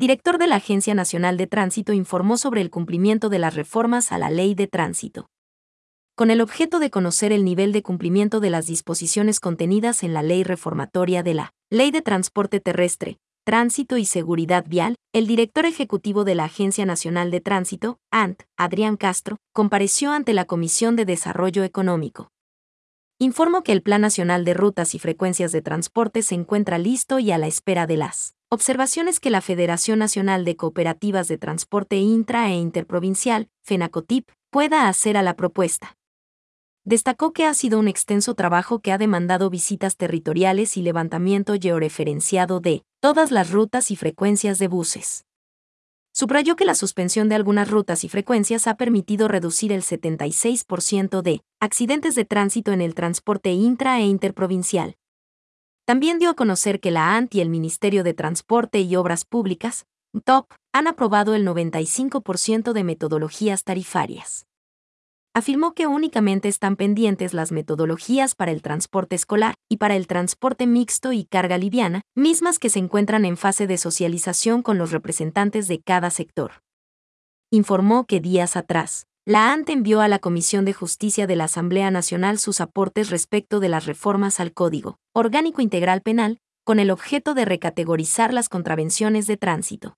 director de la Agencia Nacional de Tránsito, informó sobre el cumplimiento de las reformas a la Ley de Tránsito. Con el objeto de conocer el nivel de cumplimiento de las disposiciones contenidas en la Ley Reformatoria de la Ley de Transporte Terrestre, Tránsito y Seguridad Vial, el director ejecutivo de la Agencia Nacional de Tránsito, ANT, Adrián Castro, compareció ante la Comisión de Desarrollo Económico. Informó que el Plan Nacional de Rutas y Frecuencias de Transporte se encuentra listo y a la espera de las observaciones que la Federación Nacional de Cooperativas de Transporte Intra e Interprovincial, FENACOTIP, pueda hacer a la propuesta. Destacó que ha sido un extenso trabajo que ha demandado visitas territoriales y levantamiento georreferenciado de todas las rutas y frecuencias de buses. Subrayó que la suspensión de algunas rutas y frecuencias ha permitido reducir el 76% de accidentes de tránsito en el transporte intra e interprovincial. También dio a conocer que la ANT y el Ministerio de Transporte y Obras Públicas, TOP, han aprobado el 95% de metodologías tarifarias afirmó que únicamente están pendientes las metodologías para el transporte escolar y para el transporte mixto y carga liviana, mismas que se encuentran en fase de socialización con los representantes de cada sector. Informó que días atrás, la ANT envió a la Comisión de Justicia de la Asamblea Nacional sus aportes respecto de las reformas al Código Orgánico Integral Penal, con el objeto de recategorizar las contravenciones de tránsito.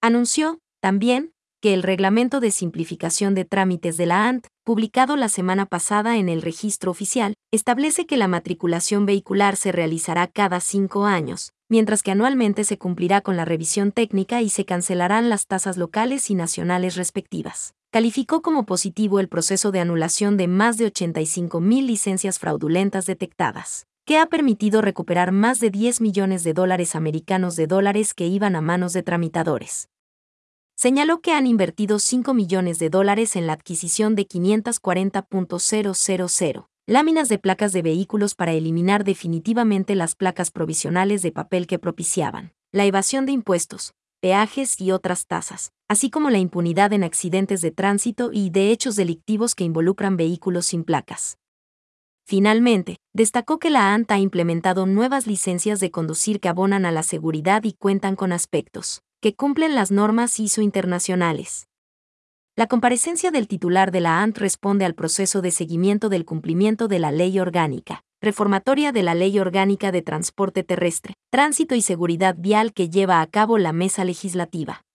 Anunció, también, que el Reglamento de Simplificación de Trámites de la ANT, publicado la semana pasada en el registro oficial, establece que la matriculación vehicular se realizará cada cinco años, mientras que anualmente se cumplirá con la revisión técnica y se cancelarán las tasas locales y nacionales respectivas. Calificó como positivo el proceso de anulación de más de 85.000 licencias fraudulentas detectadas que ha permitido recuperar más de 10 millones de dólares americanos de dólares que iban a manos de tramitadores. Señaló que han invertido 5 millones de dólares en la adquisición de 540.000 láminas de placas de vehículos para eliminar definitivamente las placas provisionales de papel que propiciaban la evasión de impuestos, peajes y otras tasas, así como la impunidad en accidentes de tránsito y de hechos delictivos que involucran vehículos sin placas. Finalmente, destacó que la ANTA ha implementado nuevas licencias de conducir que abonan a la seguridad y cuentan con aspectos que cumplen las normas ISO internacionales. La comparecencia del titular de la ANT responde al proceso de seguimiento del cumplimiento de la ley orgánica, reformatoria de la Ley Orgánica de Transporte Terrestre, Tránsito y Seguridad Vial que lleva a cabo la Mesa Legislativa.